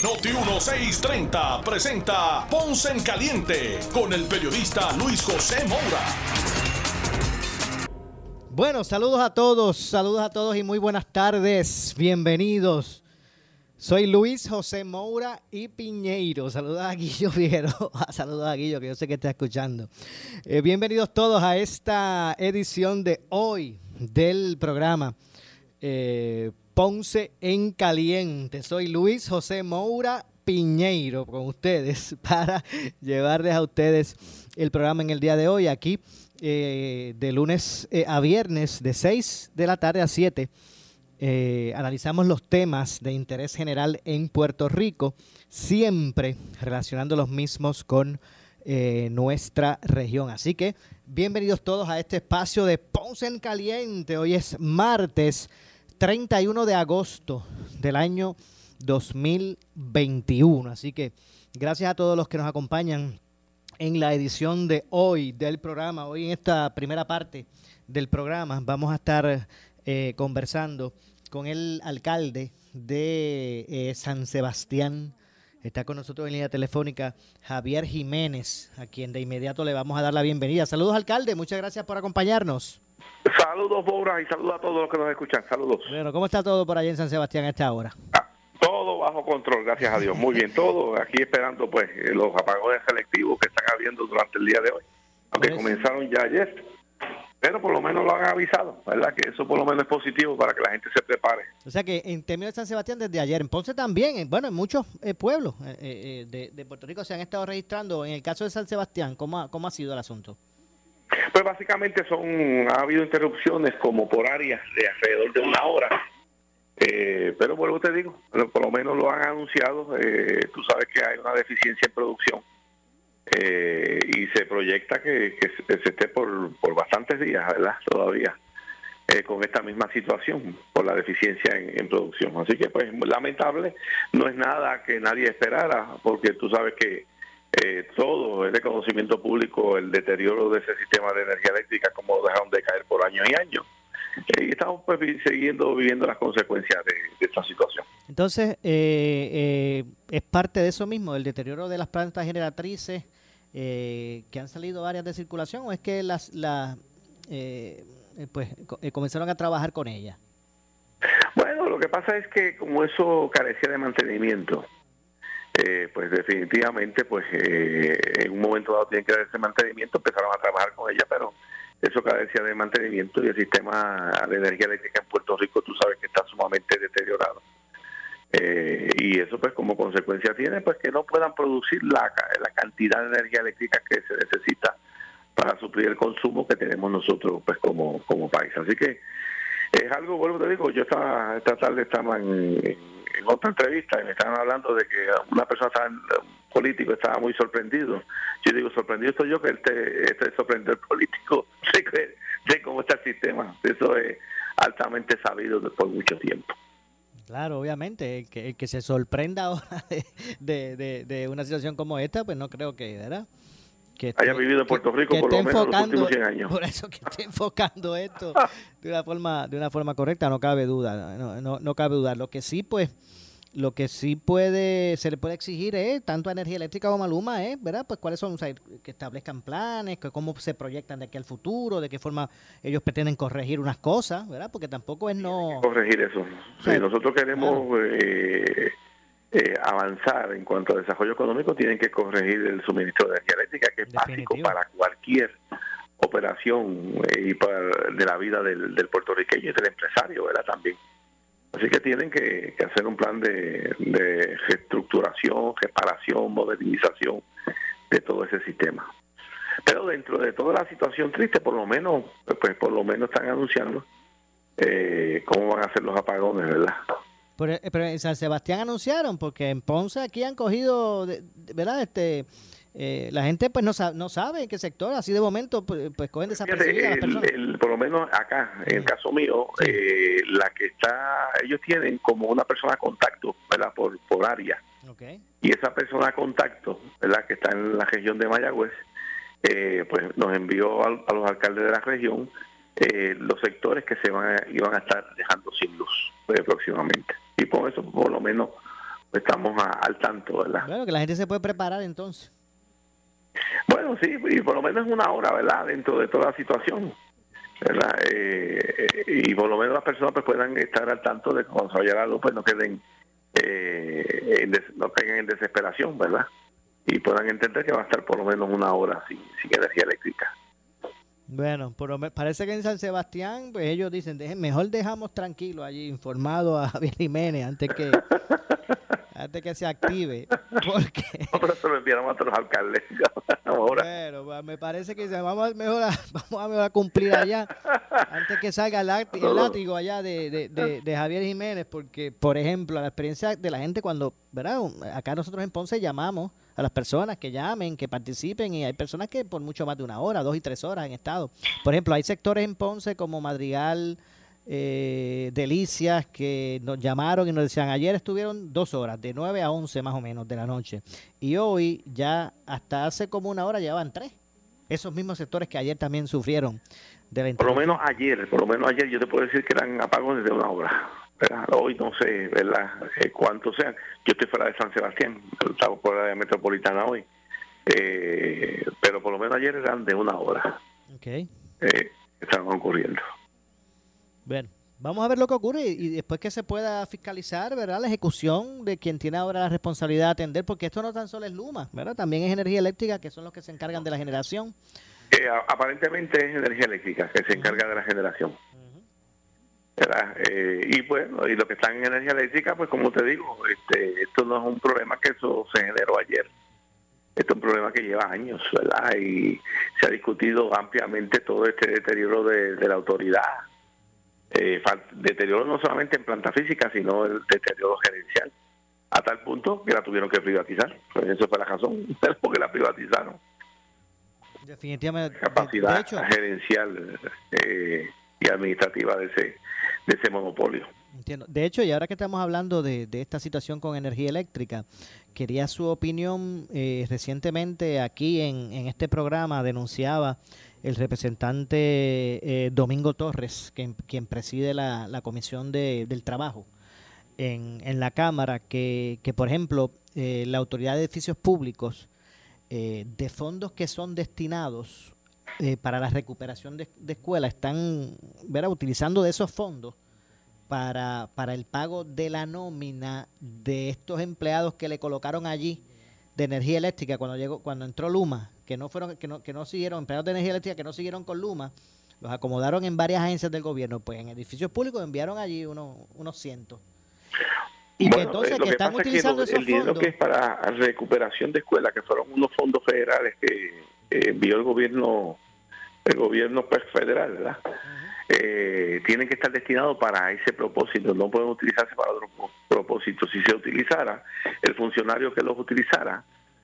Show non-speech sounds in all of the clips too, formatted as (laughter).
Noti 1630 presenta Ponce en Caliente con el periodista Luis José Moura. Bueno, saludos a todos, saludos a todos y muy buenas tardes. Bienvenidos. Soy Luis José Moura y Piñeiro. Saludos a Guillo Figueroa. (laughs) Saludos a Guillo, que yo sé que está escuchando. Eh, bienvenidos todos a esta edición de hoy del programa. Eh, Ponce en Caliente. Soy Luis José Moura Piñeiro con ustedes (laughs) para llevarles a ustedes el programa en el día de hoy aquí eh, de lunes eh, a viernes de 6 de la tarde a 7. Eh, analizamos los temas de interés general en Puerto Rico, siempre relacionando los mismos con nuestra región. Así que bienvenidos todos a este espacio de Ponce en Caliente. Hoy es martes 31 de agosto del año 2021. Así que gracias a todos los que nos acompañan en la edición de hoy del programa. Hoy en esta primera parte del programa vamos a estar eh, conversando con el alcalde de eh, San Sebastián. Está con nosotros en línea telefónica Javier Jiménez, a quien de inmediato le vamos a dar la bienvenida. Saludos, alcalde. Muchas gracias por acompañarnos. Saludos, Bora, y saludos a todos los que nos escuchan. Saludos. Bueno, ¿cómo está todo por allá en San Sebastián a esta hora? Ah, todo bajo control, gracias a Dios. Muy bien, todo aquí esperando pues los apagones selectivos que están habiendo durante el día de hoy. Aunque pues- comenzaron ya ayer, pero por lo menos lo han avisado, ¿verdad? Que eso por lo menos es positivo para que la gente se prepare. O sea que en términos de San Sebastián desde ayer, en Ponce también, bueno, en muchos eh, pueblos eh, eh, de, Puerto Rico se han estado registrando. En el caso de San Sebastián, ¿cómo cómo ha sido el asunto? Pues básicamente son, ha habido interrupciones como por áreas de alrededor de una hora. Eh, pero vuelvo te digo, por lo menos lo han anunciado. Eh, tú sabes que hay una deficiencia en producción eh, y se proyecta que, se, esté por, por bastantes días, ¿verdad? Todavía con esta misma situación por la deficiencia en, producción. Así que, pues, lamentable, no es nada que nadie esperara, porque tú sabes que eh, todo de conocimiento público el deterioro de ese sistema de energía eléctrica, como dejaron de caer por años y años. Eh, y estamos pues, siguiendo viviendo las consecuencias de, esta situación. Entonces, eh, es parte de eso mismo, el deterioro de las plantas generatrices que han salido varias de circulación, o es que las, las pues comenzaron a trabajar con ellas. Bueno, lo que pasa es que como eso carecía de mantenimiento, eh, pues definitivamente pues eh, en un momento dado tienen que dar ese mantenimiento, empezaron a trabajar con ella, pero eso carecía de mantenimiento y el sistema de energía eléctrica en Puerto Rico tú sabes que está sumamente deteriorado. Y eso pues como consecuencia tiene pues que no puedan producir la, la cantidad de energía eléctrica que se necesita para suplir el consumo que tenemos nosotros pues como, como país. Así que es algo, vuelvo te digo, yo esta, esta tarde estaba en otra entrevista y me estaban hablando de que una persona tan político estaba muy sorprendido. Yo digo, sorprendido estoy yo que él te, este sorprendido el político (laughs) de, cómo está el sistema. Eso es altamente sabido por mucho tiempo. Claro, obviamente, el que, que se sorprenda (laughs) ahora de, de, de, una situación como esta, pues no creo que, ¿verdad? que haya vivido en Puerto Rico por lo menos los últimos 100 años. Por eso que esté enfocando esto de una forma de una forma correcta, no cabe duda, no, no, no cabe duda. Lo que sí, pues, lo que sí puede se le puede exigir es tanto a Energía Eléctrica como a Luma, ¿eh? ¿verdad? Pues cuáles son, que establezcan planes, que cómo se proyectan de aquí al futuro, de qué forma ellos pretenden corregir unas cosas, ¿verdad? Porque tampoco es no... Corregir eso. Sí, nosotros queremos eh, eh, avanzar en cuanto a desarrollo económico, tienen que corregir el suministro de energía eléctrica, que es básico para cualquier operación eh, y para de la vida del, puertorriqueño y del empresario, ¿verdad? También. Así que tienen que, hacer un plan de, de, reestructuración, reparación, modernización de todo ese sistema. Pero dentro de toda la situación triste, por lo menos, pues por lo menos están anunciando eh, cómo van a ser los apagones, ¿verdad? Eh, pero, en San Sebastián anunciaron, porque en Ponce aquí han cogido, ¿verdad? Este, eh, la gente pues no, sabe, no sabe en qué sector, así de momento pues, pues cogen desapercibidas a las personas. El, por lo menos acá, en el caso mío, eh, la que está, ellos tienen como una persona contacto, ¿verdad? Por, por área. Y esa persona contacto, ¿verdad? Que está en la región de Mayagüez, eh, pues nos envió a, los alcaldes de la región los sectores que se van iban a estar dejando sin luz próximamente. Y por eso, por lo menos, estamos al tanto, ¿verdad? Bueno, que la gente se puede preparar entonces. Bueno, sí, y por lo menos una hora, ¿verdad? Dentro de toda la situación, ¿verdad? Eh, y por lo menos las personas pues puedan estar al tanto de que cuando se vaya pues no queden, eh, no en desesperación, ¿verdad? Y puedan entender que va a estar por lo menos una hora sin, sin energía eléctrica. Bueno, parece que en San Sebastián, pues ellos dicen, mejor dejamos tranquilo allí, informado a (laughs) Javier Jiménez antes que antes que se active. (laughs) Porque... No, pero se lo enviaron a otros alcaldes. (laughs) Bueno, pues, me parece que vamos a, mejor (laughs) vamos a, cumplir allá antes que salga el, látigo allá de, de, de, Javier Jiménez, porque, por ejemplo, la experiencia de la gente cuando, ¿verdad? Acá nosotros en Ponce llamamos a las personas que llamen, que participen, y hay personas que por mucho más de una hora, dos y tres horas han estado. Por ejemplo, hay sectores en Ponce como Madrigal, eh, delicias que nos llamaron y nos decían, ayer estuvieron dos horas, de 9 a 11 más o menos de la noche, y hoy ya hasta hace como una hora llevaban tres. Esos mismos sectores que ayer también sufrieron de la Por lo menos ayer, por lo menos ayer yo te puedo decir que eran apagones de una hora. Hoy no sé, ¿verdad? Eh, cuántos sean. Yo estoy fuera de San Sebastián, estamos por la metropolitana hoy. Eh, pero por lo menos ayer eran de una hora. Ok. Eh, estaban ocurriendo. Bueno, vamos a ver lo que ocurre y después que se pueda fiscalizar, ¿verdad? La ejecución de quien tiene ahora la responsabilidad de atender, porque esto no tan solo es Luma, ¿verdad? También es energía eléctrica, que son los que se encargan de la generación. Eh, aparentemente es energía eléctrica que se encarga de la generación. ¿verdad? Eh, y bueno, y lo que están en energía eléctrica, pues como te digo, este, esto no es un problema que eso se generó ayer. Esto es un problema que lleva años, ¿verdad? Y se ha discutido ampliamente todo este deterioro de la autoridad eh, deterioro no solamente en planta física, sino el deterioro gerencial, a tal punto que la tuvieron que privatizar. Pues eso fue la razón, porque la privatizaron. Definitivamente. Capacidad gerencial eh, y administrativa de ese, de ese monopolio. Entiendo. De hecho, y ahora que estamos hablando de, esta situación con energía eléctrica, quería su opinión. Eh, recientemente aquí en, en este programa denunciaba el representante eh, Domingo Torres, quien, preside la, la Comisión de, del Trabajo en, en la Cámara, que, que por ejemplo, eh, la Autoridad de Edificios Públicos, eh, de fondos que son destinados para la recuperación de, de escuelas, están utilizando de esos fondos para, para el pago de la nómina de estos empleados que le colocaron allí de energía eléctrica cuando llegó cuando entró Luma que no fueron que no, que no siguieron empleados de energía eléctrica que no siguieron con Luma los acomodaron en varias agencias del gobierno pues en edificios públicos enviaron allí unos unos cientos. Y que entonces eh, que, están utilizando esos el dinero que es para recuperación de escuelas que fueron unos fondos federales que envió el gobierno el gobierno pues, federal verdad eh, tienen que estar destinados para ese propósito, no pueden utilizarse para otro propósito. Si se utilizara, el funcionario que los utilizara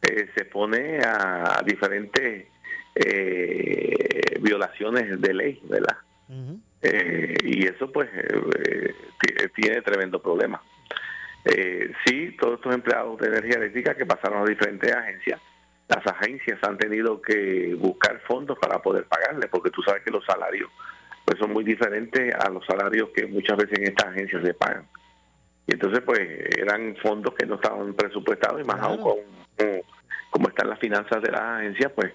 eh, se pone a diferentes eh, violaciones de ley, ¿verdad? y eso pues tiene tremendo problema. sí, todos estos empleados de energía eléctrica que pasaron a diferentes agencias, las agencias han tenido que buscar fondos para poder pagarle, porque tú sabes que los salarios pues son muy diferentes a los salarios que muchas veces en estas agencias se pagan. Y entonces pues eran fondos que no estaban presupuestados y más aún con, como están las finanzas de las agencias, pues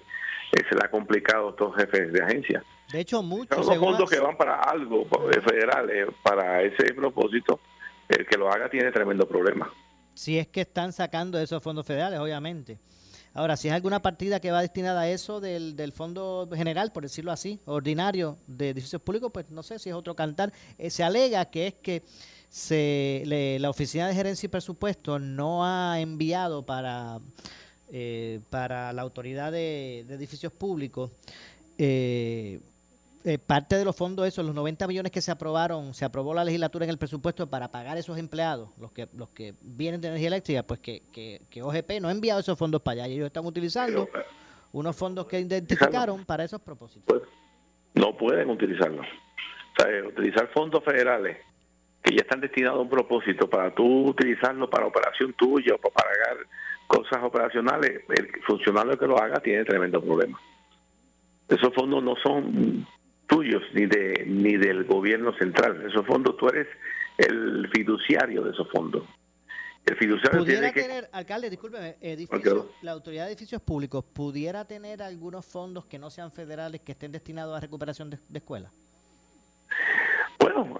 eh, se le ha complicado a estos jefes de agencia. De hecho, muchos... Los fondos que van para algo eh, federal, eh, para ese propósito, el que lo haga tiene tremendo problema. Si es que están sacando esos fondos federales, obviamente. Ahora, si es alguna partida que va destinada a eso del, del fondo general, por decirlo así, ordinario de edificios públicos, pues no sé si es otro cantar. Eh, se alega que es que se, la Oficina de Gerencia y Presupuesto no ha enviado para, eh, para la Autoridad de, Edificios Públicos eh, eh, parte de los fondos esos, los 90 millones que se aprobaron, se aprobó la legislatura en el presupuesto para pagar esos empleados, los que los que vienen de energía eléctrica, pues que, que, que OGP no ha enviado esos fondos para allá y ellos están utilizando Pero, unos fondos que identificaron para esos propósitos. pues, no pueden utilizarlo. O sea, eh, utilizar fondos federales que ya están destinados a un propósito para tú utilizarlo para operación tuya o para pagar cosas operacionales, el funcionario que lo haga tiene tremendo problema. Esos fondos no son tuyos ni de ni del gobierno central. Esos fondos tú eres el fiduciario de esos fondos. El fiduciario Pudiera tiene que tener, alcalde, discúlpeme, Ok. la Autoridad de Edificios Públicos, ¿pudiera tener algunos fondos que no sean federales que estén destinados a recuperación de, de escuelas? Bueno, eh,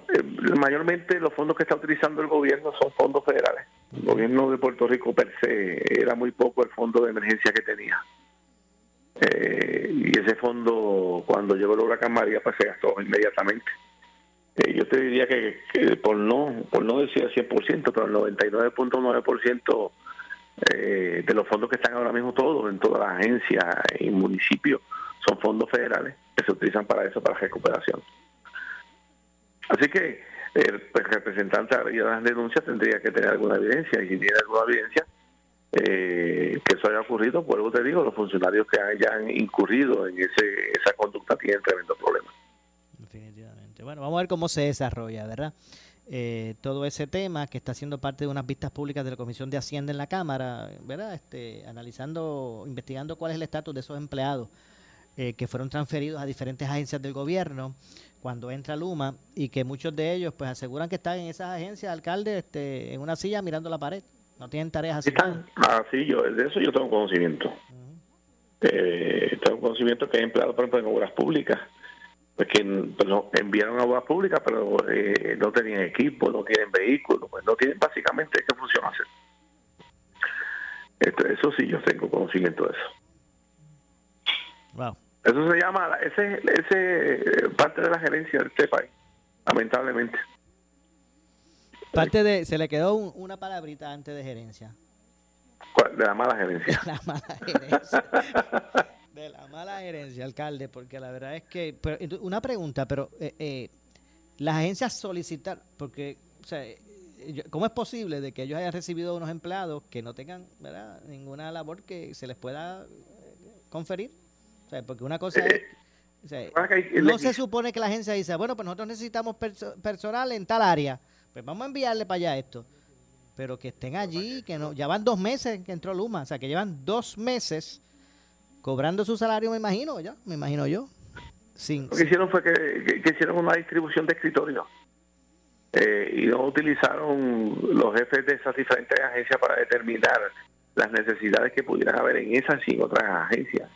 mayormente los fondos que está utilizando el gobierno son fondos federales. El gobierno de Puerto Rico per se era muy poco el fondo de emergencia que tenía. Eh, y ese fondo, cuando llegó el huracán María, pues se gastó inmediatamente. Eh, yo te diría que, que por no por no decir el 100%, pero el 99.9% eh, de los fondos que están ahora mismo todos, en todas las agencias y municipios, son fondos federales que se utilizan para eso, para recuperación. Así que el pues, representante de las denuncias tendría que tener alguna evidencia y si tiene alguna evidencia eh, que eso haya ocurrido, vuelvo te digo, los funcionarios que hayan incurrido en ese, esa conducta tienen tremendo problema. Definitivamente. Bueno, vamos a ver cómo se desarrolla, ¿verdad? Eh, todo ese tema que está siendo parte de unas vistas públicas de la Comisión de Hacienda en la Cámara, ¿verdad? Este, analizando, investigando cuál es el estatus de esos empleados eh, que fueron transferidos a diferentes agencias del gobierno cuando entra Luma y que muchos de ellos pues aseguran que están en esas agencias, alcalde, este, en una silla mirando la pared. No tienen tareas Así están. Ah, sí, yo, de eso yo tengo conocimiento. Eh, tengo conocimiento que hay empleados, por ejemplo, en obras públicas, pues que pues, no, enviaron a obras públicas, pero eh, no tenían equipo, no tienen vehículos, pues no tienen básicamente qué función hacer. Esto- eso sí, yo tengo conocimiento de eso. Wow. Eso se llama, ese ese eh, parte de la gerencia de este país, lamentablemente. Parte de, se le quedó un- una palabrita antes de gerencia. ¿Cuál? De la mala gerencia. (laughs) la mala gerencia. (laughs) De la mala gerencia, alcalde, porque la verdad es que... pero, una pregunta, pero eh, eh, las agencias solicitar, porque, o sea, eh, ¿cómo es posible de que ellos hayan recibido unos empleados que no tengan ¿verdad? ninguna labor que se les pueda eh, conferir? Sea, porque una cosa es... o sea, hay- no se supone que la agencia dice, bueno, pues nosotros necesitamos perso- personal en tal área, pues vamos a enviarle para allá esto. Pero que estén allí, que no, ya van dos meses que entró Luma, o sea, que llevan dos meses cobrando su salario, me imagino, ya, me imagino yo. Sin, Lo que hicieron fue que, que- que hicieron una distribución de escritorios eh, y no utilizaron los jefes de esas diferentes agencias para determinar las necesidades que pudieran haber en esas y en otras agencias.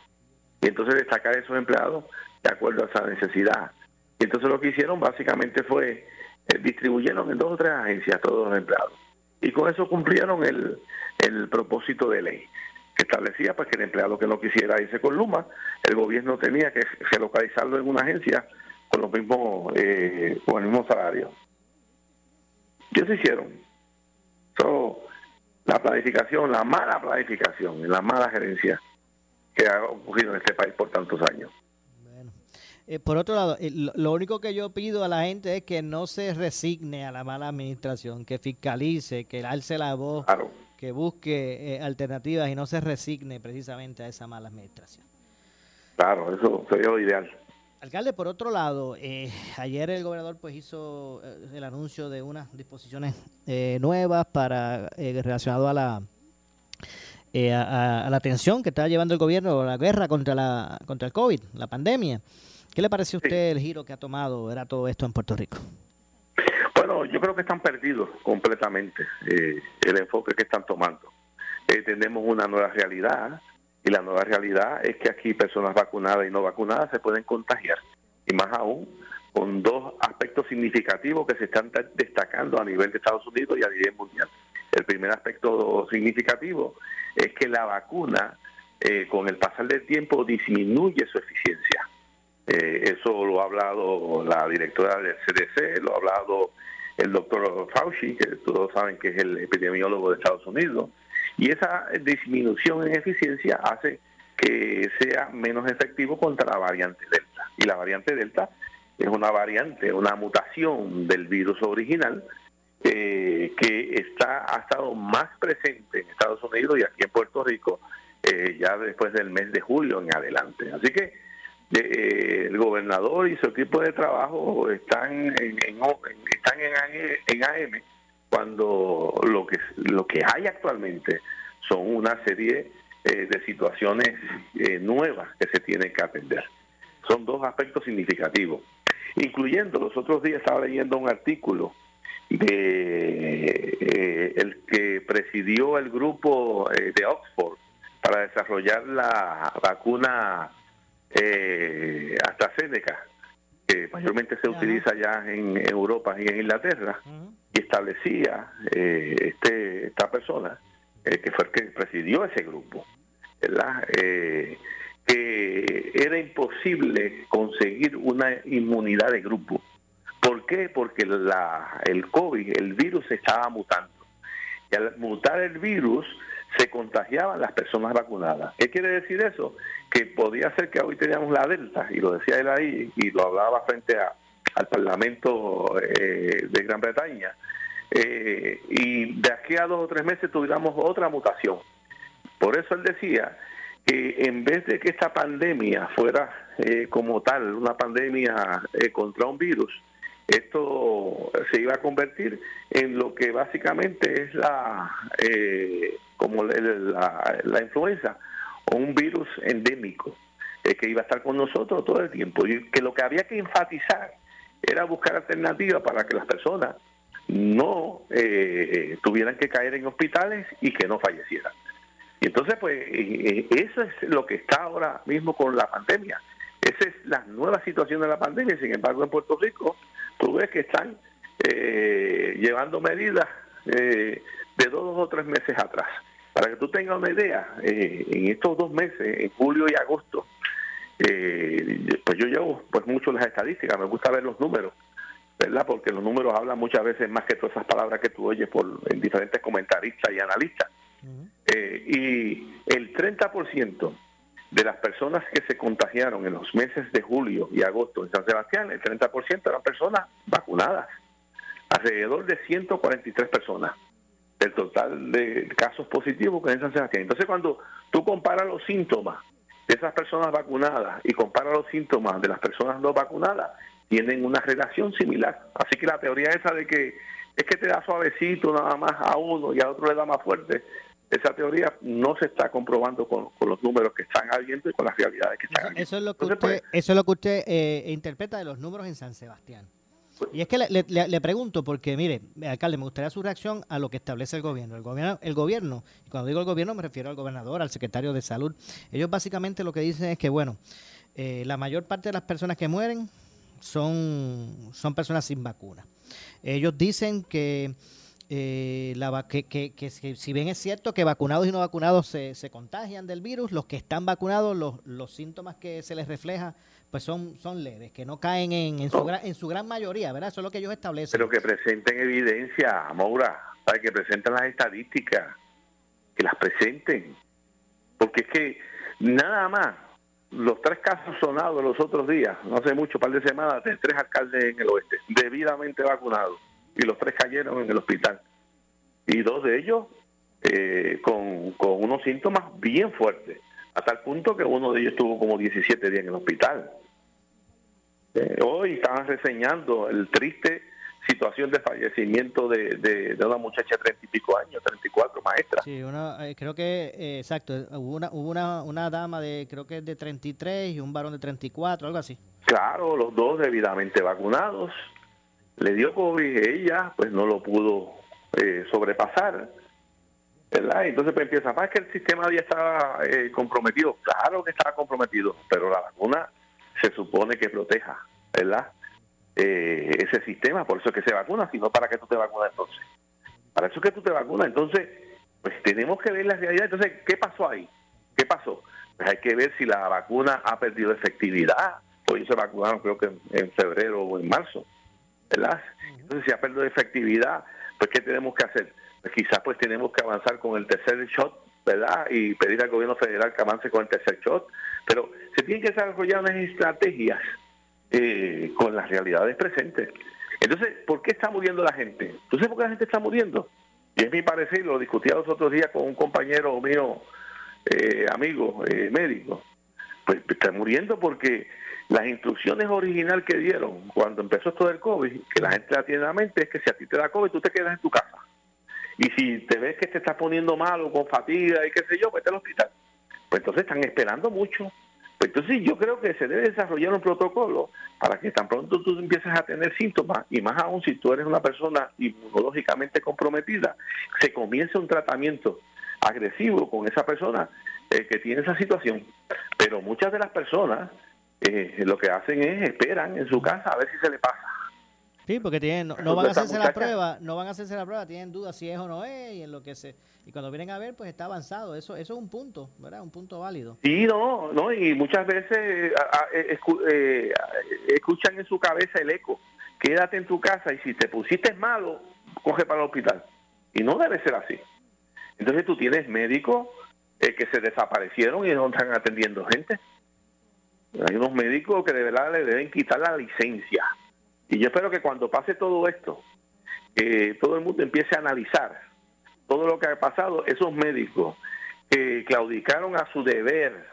Y entonces destacar esos empleados de acuerdo a esa necesidad. Y entonces lo que hicieron básicamente fue eh, distribuyeron en dos o tres agencias todos los empleados. Y con eso cumplieron el, el propósito de ley que establecía pues que el empleado que no quisiera irse con Luma, el gobierno tenía que relocalizarlo en una agencia con los mismos eh, con el mismo salario. ¿Qué se hicieron? So, la planificación, la mala planificación, la mala gerencia que ha ocurrido en este país por tantos años. Bueno. Eh, por otro lado, eh, lo, único que yo pido a la gente es que no se resigne a la mala administración, que fiscalice, que alce la voz, Claro. que busque eh, alternativas y no se resigne precisamente a esa mala administración. Claro, eso sería lo ideal. Alcalde, por otro lado, eh, ayer el gobernador pues hizo eh, el anuncio de unas disposiciones eh, nuevas para eh, relacionado a la eh, a, a- la atención que está llevando el gobierno, la guerra contra la contra el COVID, la pandemia. ¿Qué le parece a usted el giro que ha tomado era todo esto en Puerto Rico? Bueno, yo creo que están perdidos completamente eh, el enfoque que están tomando. Eh, tenemos una nueva realidad y la nueva realidad es que aquí personas vacunadas y no vacunadas se pueden contagiar. Y más aún con dos aspectos significativos que se están de- destacando a nivel de Estados Unidos y a nivel mundial. El primer aspecto significativo es que la vacuna eh, con el pasar del tiempo disminuye su eficiencia. Eh, eso lo ha hablado la directora del CDC, lo ha hablado el doctor Fauci, que todos saben que es el epidemiólogo de Estados Unidos, y esa disminución en eficiencia hace que sea menos efectivo contra la variante Delta. Y la variante Delta es una variante, una mutación del virus original eh, que está, ha estado más presente en Estados Unidos y aquí en Puerto Rico eh, ya después del mes de julio en adelante. Así que eh, el gobernador y su equipo de trabajo están en, están en, AM cuando lo que lo que hay actualmente son una serie de situaciones nuevas que se tienen que atender. Son dos aspectos significativos, incluyendo los otros días estaba leyendo un artículo de eh, el que presidió el grupo eh, de Oxford para desarrollar la vacuna eh, AstraZeneca, que mayormente se utiliza ya en Europa y en Inglaterra, y establecía eh, este esta persona, que fue el que presidió ese grupo, que era imposible conseguir una inmunidad de grupo ¿Por qué? Porque la, el COVID, el virus estaba mutando. Y al mutar el virus, se contagiaban las personas vacunadas. ¿Qué quiere decir eso? Que podía ser que hoy teníamos la Delta, y lo decía él ahí, y lo hablaba frente al Parlamento eh, de Gran Bretaña, eh, y de aquí a dos o tres meses tuviéramos otra mutación. Por eso él decía que en vez de que esta pandemia fuera eh, como tal, una pandemia contra un virus, esto se iba a convertir en lo que básicamente es la eh, como la, la, influenza o un virus endémico eh, que iba a estar con nosotros todo el tiempo y que lo que había que enfatizar era buscar alternativas para que las personas no eh, tuvieran que caer en hospitales y que no fallecieran. Y entonces, pues, eso es lo que está ahora mismo con la pandemia. Esa es la nueva situación de la pandemia. Sin embargo, en Puerto Rico tú ves que están eh, llevando medidas eh, de dos o tres meses atrás. Para que tú tengas una idea, eh, en estos dos meses, en julio y agosto, pues yo llevo pues mucho las estadísticas, me gusta ver los números, ¿verdad? Porque los números hablan muchas veces más que todas esas palabras que tú oyes por en diferentes comentaristas y analistas. y el 30% de las personas que se contagiaron en los meses de julio y agosto en San Sebastián, el 30% eran personas vacunadas, alrededor de 143 personas del total de casos positivos que hay en San Sebastián. Entonces, cuando tú comparas los síntomas de esas personas vacunadas y comparas los síntomas de las personas no vacunadas, tienen una relación similar. Así que la teoría esa de que es que te da suavecito nada más a uno y a otro le da más fuerte, esa teoría no se está comprobando con, los números que están habiendo y con las realidades que están habiendo. Eso es lo que usted, pues, eso es lo que usted eh, interpreta de los números en San Sebastián. Pues y es que le, pregunto, porque mire, alcalde, me gustaría su reacción a lo que establece el gobierno. El gobierno, el gobierno, y cuando digo el gobierno me refiero al gobernador, al secretario de salud. Ellos básicamente lo que dicen es que, bueno, eh, la mayor parte de las personas que mueren son, son personas sin vacuna. Ellos dicen que eh, la, que, que, que, si bien es cierto que vacunados y no vacunados se, se contagian del virus, los que están vacunados, los, los síntomas que se les refleja, pues son, son leves, que no caen en, en, su, en su gran mayoría, ¿verdad? Eso es lo que ellos establecen. Pero que presenten evidencia, Maura, para que presenten las estadísticas, que las presenten. Porque es que nada más, los tres casos sonados los otros días, no hace mucho, par de semanas, de tres alcaldes en el oeste, debidamente vacunados y los tres cayeron en el hospital. Y dos de ellos eh, con, unos síntomas bien fuertes, hasta el punto que uno de ellos estuvo como 17 días en el hospital. Eh, hoy estaban reseñando el triste situación de fallecimiento de, de, una muchacha de treinta y pico años, 34, maestra. Sí, una, eh, creo que, exacto, hubo, una, hubo una, una dama de, creo que de 33 y un varón de 34, algo así. Claro, los dos debidamente vacunados, le dio COVID, ella pues no lo pudo eh, sobrepasar. ¿verdad? Entonces pues empieza, más que el sistema ya estaba eh, comprometido, claro que estaba comprometido, pero la vacuna se supone que proteja, ¿verdad? Eh, ese sistema, por eso es que se vacuna, sino para que tú te vacunas entonces. Para eso es que tú te vacunas, entonces, pues tenemos que ver la realidad. Entonces, ¿qué pasó ahí? ¿Qué pasó? Pues hay que ver si la vacuna ha perdido efectividad. Hoy se vacunaron creo que en febrero o en marzo ¿verdad? Entonces, si ha perdido efectividad, pues ¿qué tenemos que hacer? Pues quizás pues tenemos que avanzar con el tercer shot, ¿verdad? Y pedir al gobierno federal que avance con el tercer shot, pero se tienen que desarrollar unas estrategias eh, con las realidades presentes. Entonces, ¿por qué está muriendo la gente? ¿Tú sabes por qué la gente está muriendo? Y es mi parecer, lo discutía los otros días con un compañero mío, eh, amigo, eh, médico. Pues está muriendo porque las instrucciones original que dieron cuando empezó esto del COVID, que la gente la tiene en la mente, es que si a ti te da COVID, tú te quedas en tu casa. Y si te ves que te estás poniendo malo, con fatiga y qué sé yo, vete al hospital. Pues entonces están esperando mucho. Pues entonces yo creo que se debe desarrollar un protocolo para que tan pronto tú empieces a tener síntomas, y más aún si tú eres una persona inmunológicamente comprometida, se comience un tratamiento agresivo con esa persona eh, que tiene esa situación. Pero muchas de las personas eh, lo que hacen es esperan en su casa a ver si se le pasa. Sí, porque tienen, no, van a hacerse la prueba, no van a hacerse la prueba, tienen dudas si es o no es y en lo que se y cuando vienen a ver pues está avanzado, eso eso es un punto, ¿verdad? Un punto válido. Sí, no, no y muchas veces eh, eh, escuchan en su cabeza el eco, quédate en tu casa y si te pusiste malo, coge para el hospital. Y no debe ser así. Entonces tú tienes médicos que se desaparecieron y no están atendiendo gente. Hay unos médicos que de verdad le deben quitar la licencia y yo espero que cuando pase todo esto, que todo el mundo empiece a analizar todo lo que ha pasado, esos médicos que claudicaron a su deber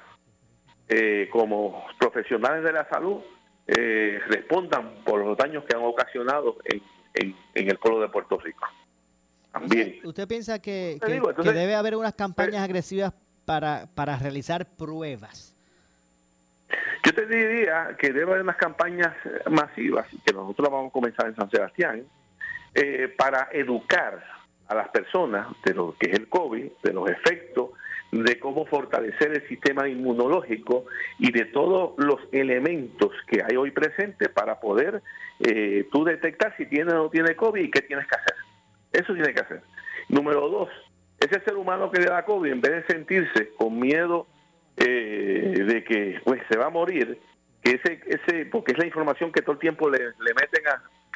eh, como profesionales de la salud, eh, respondan por los daños que han ocasionado en, el pueblo de Puerto Rico. También. ¿Usted, piensa que, debe haber unas campañas eh, agresivas para, para realizar pruebas? Yo te diría que debe haber unas campañas masivas, que nosotros vamos a comenzar en San Sebastián, eh, para educar a las personas de lo que es el COVID, de los efectos, de cómo fortalecer el sistema inmunológico y de todos los elementos que hay hoy presentes para poder eh, tú detectar si tiene o no tiene COVID y qué tienes que hacer. Eso tiene que hacer. Número dos, ese ser humano que le da COVID, en vez de sentirse con miedo eh, de que pues se va a morir, que ese, ese, porque es la información que todo el tiempo le, le meten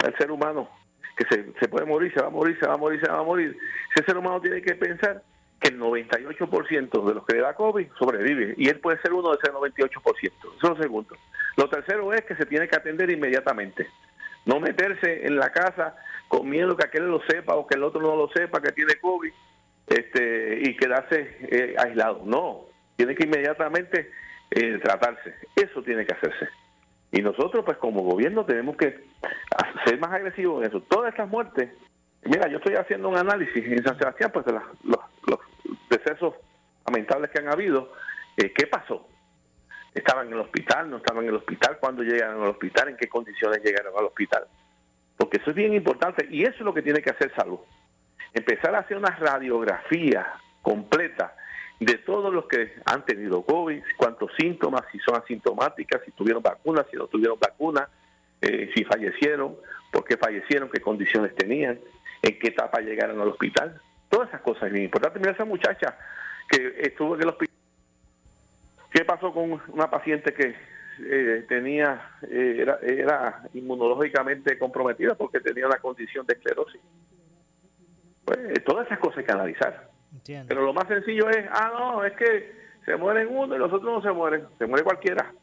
al ser humano, que se, se puede morir, se va a morir, se va a morir, se va a morir. Ese ser humano tiene que pensar que el 98% de los que le da COVID sobrevive y él puede ser uno de ese 98%. Eso es lo segundo. Lo tercero es que se tiene que atender inmediatamente. No meterse en la casa con miedo que aquel lo sepa o que el otro no lo sepa que tiene COVID este, y quedarse eh, aislado. No, tiene que inmediatamente eh, tratarse. Eso tiene que hacerse. Y nosotros, pues como gobierno, tenemos que ser más agresivos en eso. Todas estas muertes, mira, yo estoy haciendo un análisis en San Sebastián, pues de los, los, decesos lamentables que han habido. Eh, ¿Qué pasó? ¿Estaban en el hospital? ¿No estaban en el hospital? ¿Cuándo llegaron al hospital? ¿En qué condiciones llegaron al hospital? Porque eso es bien importante y eso es lo que tiene que hacer salud. Empezar a hacer una radiografía completa de todos los que han tenido COVID, cuántos síntomas, si son asintomáticas, si tuvieron vacunas, si no tuvieron vacunas, eh, si fallecieron, por qué fallecieron, qué condiciones tenían, en qué etapa llegaron al hospital. Todas esas cosas es bien importante. Mira esa muchacha que estuvo en el hospital. ¿Qué pasó con una paciente que eh, tenía eh, era, era inmunológicamente comprometida porque tenía una condición de esclerosis? Pues todas esas cosas hay que analizar. Pero lo más sencillo es, ah, no, es que se mueren uno y los otros no se mueren, se muere cualquiera.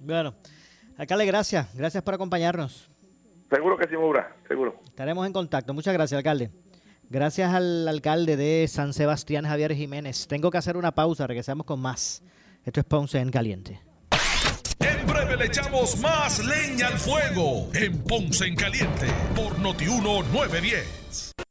Bueno, alcalde, gracias, gracias por acompañarnos. Seguro que sí, Mura, seguro. Estaremos en contacto. Muchas gracias, alcalde. Gracias al alcalde de San Sebastián, Javier Jiménez. Tengo que hacer una pausa, regresamos con más. Esto es Ponce en Caliente. En breve le echamos más leña al fuego en Ponce en Caliente por Notiuno 910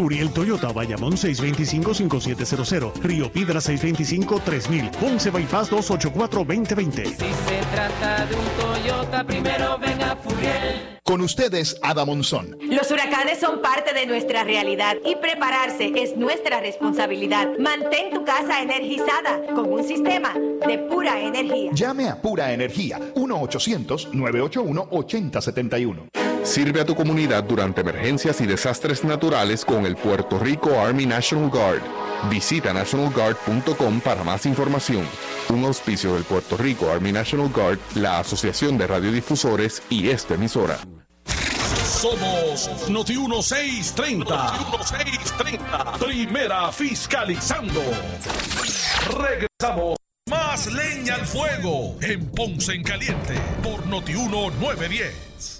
Furiel Toyota, Bayamón 625-5700, Río Piedra 625-3000, Ponce Bypass 284-2020. Si se trata de un Toyota, primero ven a Furiel. Con ustedes, Ada Monzón. Los huracanes son parte de nuestra realidad y prepararse es nuestra responsabilidad. Mantén tu casa energizada con un sistema de pura energía. Llame a Pura Energía 1-800-981-8071. Sirve a tu comunidad durante emergencias y desastres naturales con el Puerto Rico Army National Guard. Visita nationalguard.com para más información. Un auspicio del Puerto Rico Army National Guard, la Asociación de Radiodifusores y esta emisora. Somos Noti 1630. Noti 1630. Primera fiscalizando. Regresamos. Más leña al fuego en Ponce en Caliente por Noti 1910.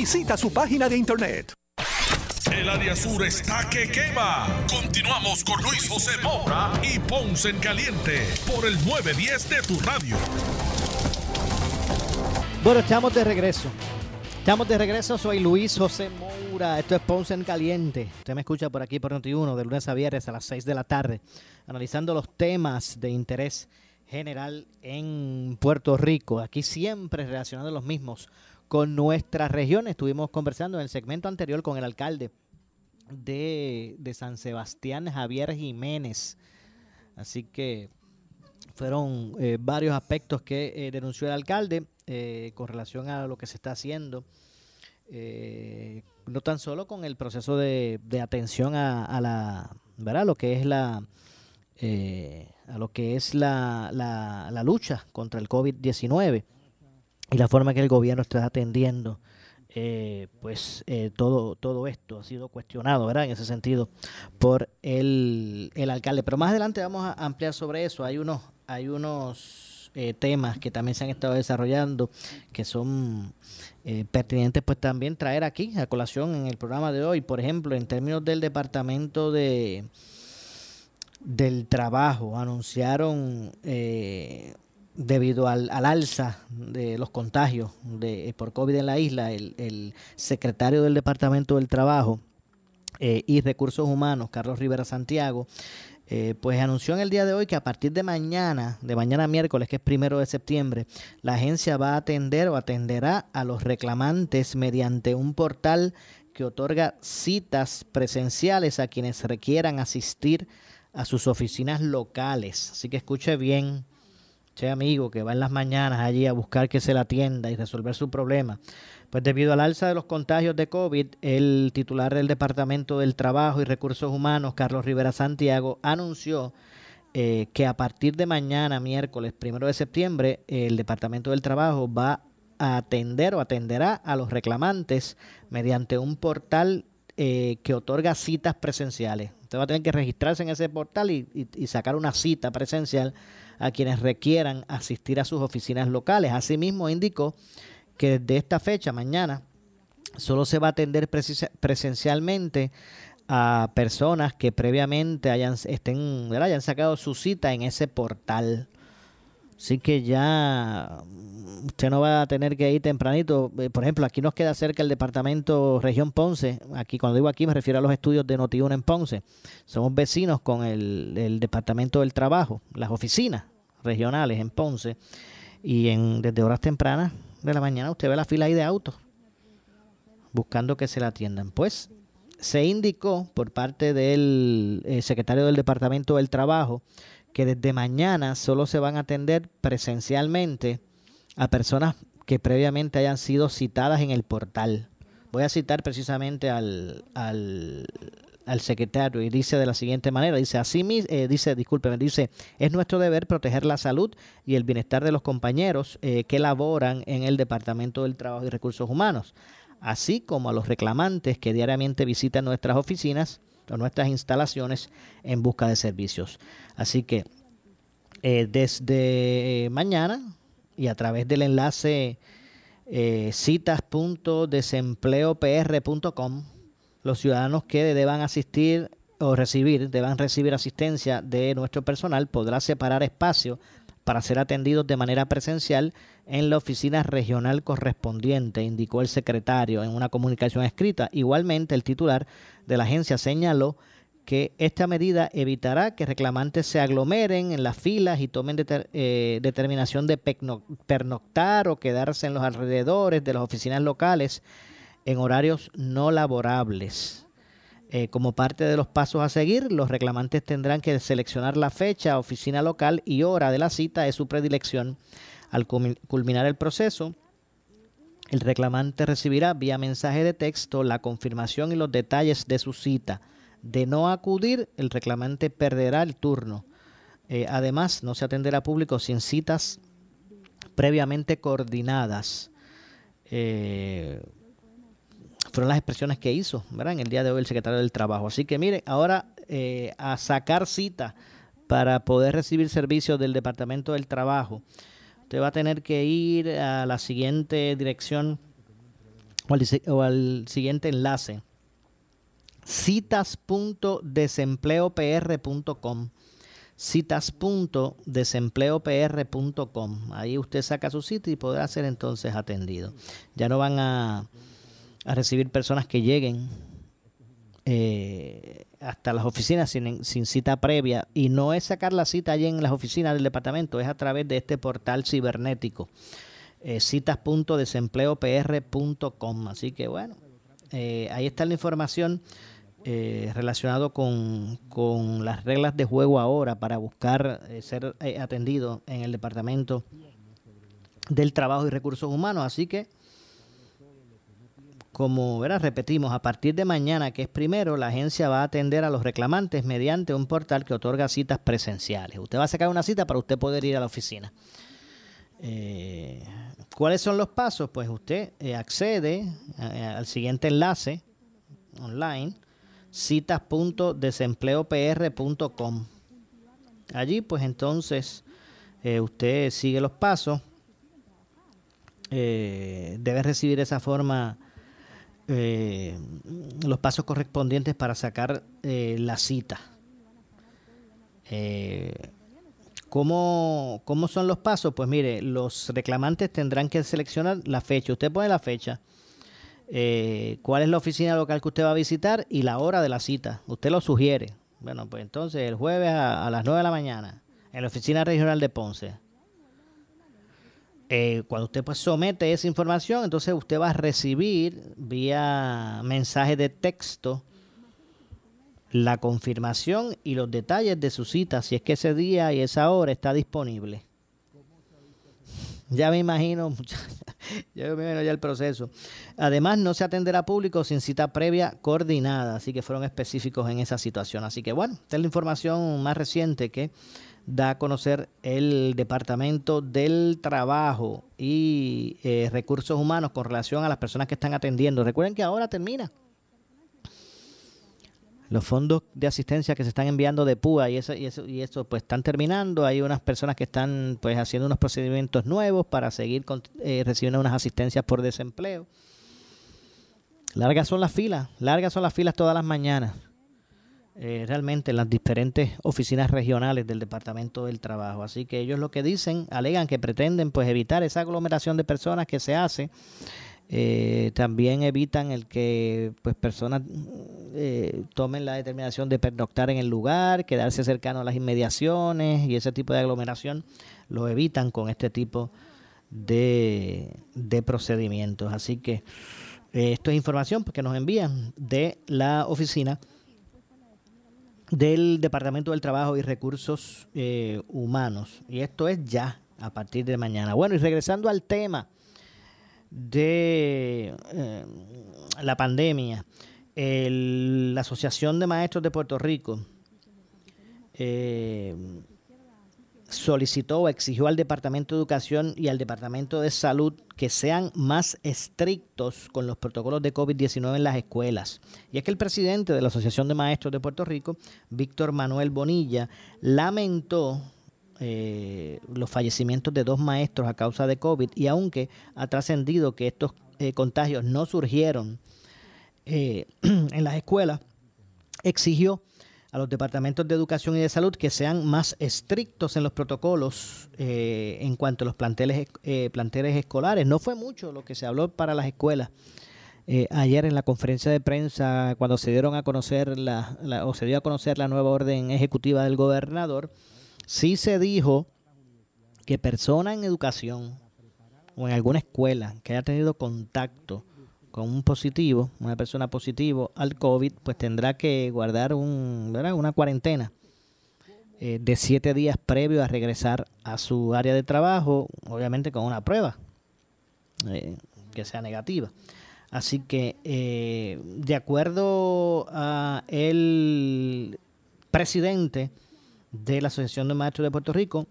Visita su página de internet. El área sur está que quema. Continuamos con Luis José Moura y Ponce en Caliente por el 910 de tu radio. Bueno, estamos de regreso. Estamos de regreso, soy Luis José Moura, esto es Ponce en Caliente. Usted me escucha por aquí por Noti1 de lunes a viernes a las 6 de la tarde, analizando los temas de interés general en Puerto Rico. Aquí siempre relacionando los mismos con nuestra región. Estuvimos conversando en el segmento anterior con el alcalde de, San Sebastián, Javier Jiménez. Así que fueron eh, varios aspectos que eh, denunció el alcalde eh, con relación a lo que se está haciendo. eh, no tan solo con el proceso de, atención a, la, ¿verdad? Lo que es la, a lo que es la, la, la lucha contra el COVID-19 y la forma que el gobierno está atendiendo eh, pues eh, todo todo esto ha sido cuestionado verdad en ese sentido por el, el alcalde. Pero más adelante vamos a ampliar sobre eso. Hay unos hay unos eh, temas que también se han estado desarrollando que son eh, pertinentes pues también traer aquí a colación en el programa de hoy. Por ejemplo en términos del departamento de del trabajo anunciaron eh, debido al, al, alza de los contagios de, por COVID en la isla, el, el secretario del Departamento del Trabajo eh, y Recursos Humanos, Carlos Rivera Santiago, eh, pues anunció en el día de hoy que a partir de mañana, de mañana miércoles, que es primero de septiembre, la agencia va a atender o atenderá a los reclamantes mediante un portal que otorga citas presenciales a quienes requieran asistir a sus oficinas locales. Así que escuche bien, che amigo que va en las mañanas allí a buscar que se la atienda y resolver su problema. Pues debido al alza de los contagios de COVID, el titular del Departamento del Trabajo y Recursos Humanos, Carlos Rivera Santiago, anunció eh, que a partir de mañana, miércoles primero de septiembre, el Departamento del Trabajo va a atender o atenderá a los reclamantes mediante un portal eh, que otorga citas presenciales. Usted va a tener que registrarse en ese portal y, sacar una cita presencial a quienes requieran asistir a sus oficinas locales. Asimismo, indicó que desde esta fecha, mañana, solo se va a atender presencialmente a personas que previamente hayan, estén, hayan sacado su cita en ese portal. Así que ya mm, usted no va a tener que ir tempranito. Eh, Por ejemplo, aquí nos queda cerca el departamento región Ponce. Aquí, cuando digo aquí, me refiero a los estudios de Notiuno en Ponce. Somos vecinos con el, departamento del trabajo, las oficinas regionales en Ponce. Y en, desde horas tempranas de la mañana usted ve la fila ahí de autos buscando que se la atiendan. Pues se indicó por parte del eh, secretario del Departamento del Trabajo que desde mañana solo se van a atender presencialmente a personas que previamente hayan sido citadas en el portal. Voy a citar precisamente al, al, al secretario y dice de la siguiente manera, dice así eh, dice, discúlpeme, dice, es nuestro deber proteger la salud y el bienestar de los compañeros eh, que laboran en el Departamento del Trabajo y Recursos Humanos, así como a los reclamantes que diariamente visitan nuestras oficinas o nuestras instalaciones en busca de servicios. Así que eh, desde mañana y a través del enlace eh, citas.desempleopr.com, los ciudadanos que deban asistir o recibir, deban recibir asistencia de nuestro personal, podrá separar espacio para ser atendidos de manera presencial en la oficina regional correspondiente, indicó el secretario en una comunicación escrita. Igualmente, el titular de la agencia señaló que esta medida evitará que reclamantes se aglomeren en las filas y tomen eh, determinación de pernoctar o quedarse en los alrededores de las oficinas locales en horarios no laborables. Eh, como parte de los pasos a seguir, los reclamantes tendrán que seleccionar la fecha, oficina local y hora de la cita de su predilección. Al culminar el proceso, el reclamante recibirá vía mensaje de texto la confirmación y los detalles de su cita. De no acudir, el reclamante perderá el turno. Eh, además, no se atenderá público sin citas previamente coordinadas. Eh, fueron las expresiones que hizo, ¿verdad? En el día de hoy el secretario del Trabajo. Así que mire, ahora eh, a sacar cita para poder recibir servicios del Departamento del Trabajo, usted va a tener que ir a la siguiente dirección o al, o al siguiente enlace citas.desempleopr.com citas.desempleopr.com ahí usted saca su cita y podrá ser entonces atendido ya no van a a recibir personas que lleguen eh, hasta las oficinas sin, cita previa. Y no es sacar la cita allí en las oficinas del departamento, es a través de este portal cibernético, eh, citas.desempleopr.com. Así que bueno, eh, ahí está la información eh, relacionado con, con, las reglas de juego ahora para buscar ser atendido en el departamento del trabajo y recursos humanos. Así que como verás, repetimos, a partir de mañana, que es primero, la agencia va a atender a los reclamantes mediante un portal que otorga citas presenciales. Usted va a sacar una cita para usted poder ir a la oficina. Eh, ¿Cuáles son los pasos? Pues usted eh, accede eh, al siguiente enlace online, citas.desempleopr.com. Allí, pues entonces, usted sigue los pasos. debe recibir esa forma eh, los pasos correspondientes para sacar eh, la cita. Eh, ¿cómo, son los pasos? Pues mire, los reclamantes tendrán que seleccionar la fecha. Usted pone la fecha, eh, cuál es la oficina local que usted va a visitar y la hora de la cita. Usted lo sugiere. Bueno, pues entonces el jueves a, a las 9 de la mañana en la oficina regional de Ponce. Eh, cuando usted pues somete esa información, entonces usted va a recibir vía mensaje de texto la confirmación y los detalles de su cita, si es que ese día y esa hora está disponible. Ya me imagino, (laughs) ya me imagino ya el proceso. Además, no se atenderá público sin cita previa coordinada, así que fueron específicos en esa situación. Así que bueno, esta es la información más reciente que da a conocer el Departamento del Trabajo y eh, Recursos Humanos con relación a las personas que están atendiendo. Recuerden que ahora termina los fondos de asistencia que se están enviando de PUA y eso, y eso, y eso pues están terminando. Hay unas personas que están pues haciendo unos procedimientos nuevos para seguir eh, recibiendo unas asistencias por desempleo. Largas son las filas, largas son las filas todas las mañanas. Eh, realmente en las diferentes oficinas regionales del Departamento del Trabajo. Así que ellos lo que dicen, alegan que pretenden pues evitar esa aglomeración de personas que se hace. Eh, también evitan el que pues personas eh, tomen la determinación de pernoctar en el lugar, quedarse cercano a las inmediaciones y ese tipo de aglomeración lo evitan con este tipo de, de procedimientos. Así que esto es información que nos envían de la oficina del Departamento del Trabajo y Recursos eh, Humanos. Y esto es ya a partir de mañana. Bueno, y regresando al tema de eh, la pandemia, la Asociación de Maestros de Puerto Rico eh, solicitó o exigió al Departamento de Educación y al Departamento de Salud que sean más estrictos con los protocolos de COVID-19 en las escuelas. Y es que el presidente de la Asociación de Maestros de Puerto Rico, Víctor Manuel Bonilla, lamentó eh, los fallecimientos de dos maestros a causa de COVID y aunque ha trascendido que estos eh, contagios no surgieron eh, (clears throat) en las escuelas, exigió a los departamentos de educación y de salud que sean más estrictos en los protocolos eh, en cuanto a los planteles, eh, planteles escolares. No fue mucho lo que se habló para las escuelas. Eh, ayer en la conferencia de prensa, cuando se dieron a conocer la, o se dio a conocer la nueva orden ejecutiva del gobernador, sí se dijo que persona en educación o en alguna escuela que haya tenido contacto con un positivo, una persona positivo al COVID, pues tendrá que guardar un, una cuarentena eh, de siete días previo a regresar a su área de trabajo, obviamente con una prueba eh, que sea negativa. Así que, eh, de acuerdo a el presidente de la Asociación de Maestros de Puerto Rico,